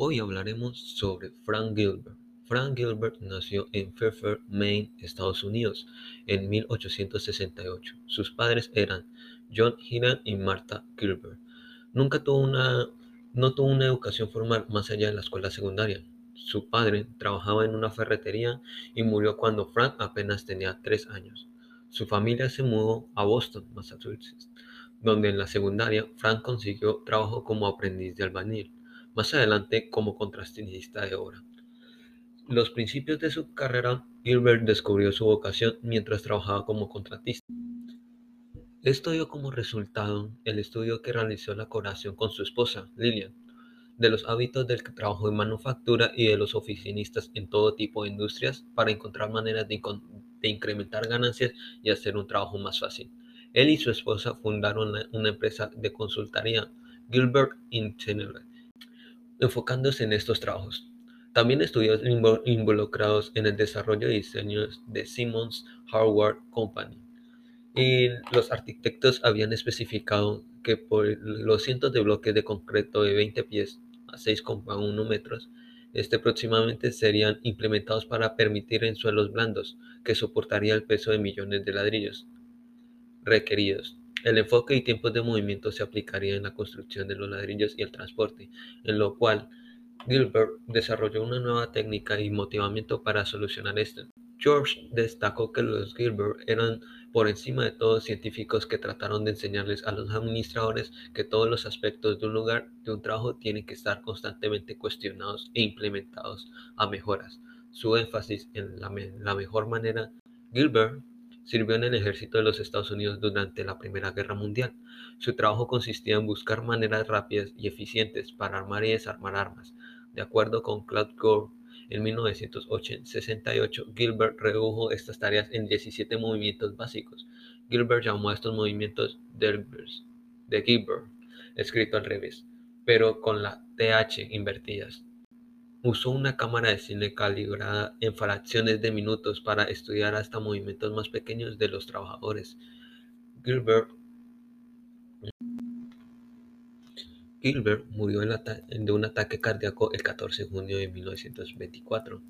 hablaremos sobre Frank Gilbert. Frank Gilbert nació en Fairfield, Maine, Estados Unidos, en 1868. Sus padres eran John Hiran y Martha Gilbert. Nunca tuvo una, no tuvo una educación formal más allá de la escuela secundaria. Su padre trabajaba en una ferretería y murió cuando Frank apenas tenía tres años. Su familia se mudó a Boston, Massachusetts, donde en la secundaria Frank consiguió trabajo como aprendiz de albañil, más adelante como contrastista de obra. Los principios de su carrera, Gilbert descubrió su vocación mientras trabajaba como contratista. Esto dio como resultado el estudio que realizó la colaboración con su esposa, Lillian, de los hábitos del trabajo en manufactura y de los oficinistas en todo tipo de industrias para encontrar maneras de, incrementar ganancias y hacer un trabajo más fácil. Él y su esposa fundaron una, empresa de consultoría, Gilbert Internet, enfocándose en estos trabajos. También estudió involucrados en el desarrollo de diseños de Simmons Hardware Company. Y los arquitectos habían especificado que por los cientos de bloques de concreto de 20 pies a 6,1 metros, este próximamente serían implementados para permitir en suelos blandos que soportaría el peso de millones de ladrillos requeridos. El enfoque y tiempos de movimiento se aplicaría en la construcción de los ladrillos y el transporte, en lo cual Gilbert desarrolló una nueva técnica y motivamiento para solucionar esto. George destacó que los Gilbert eran por encima de todos científicos que trataron de enseñarles a los administradores que todos los aspectos de un lugar, de un trabajo, tienen que estar constantemente cuestionados e implementados a mejoras. Su énfasis en la, la mejor manera, Gilbert sirvió en el ejército de los Estados Unidos durante la Primera Guerra Mundial. Su trabajo consistía en buscar maneras rápidas y eficientes para armar y desarmar armas. De acuerdo con Claude Gore, en 1968, Gilbert redujo estas tareas en 17 movimientos básicos. Gilbert llamó a estos movimientos de Gilbert, escrito al revés, pero con la TH invertidas. Usó una cámara de cine calibrada en fracciones de minutos para estudiar hasta movimientos más pequeños de los trabajadores. Gilbert Gilbert murió de un ataque cardíaco el 14 de junio de 1924,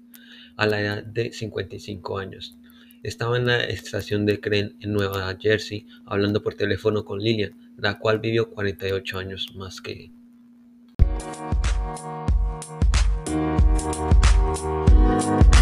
a la edad de 55 años. Estaba en la estación de Crane en Nueva Jersey hablando por teléfono con Lillian, la cual vivió 48 años más que Thank you.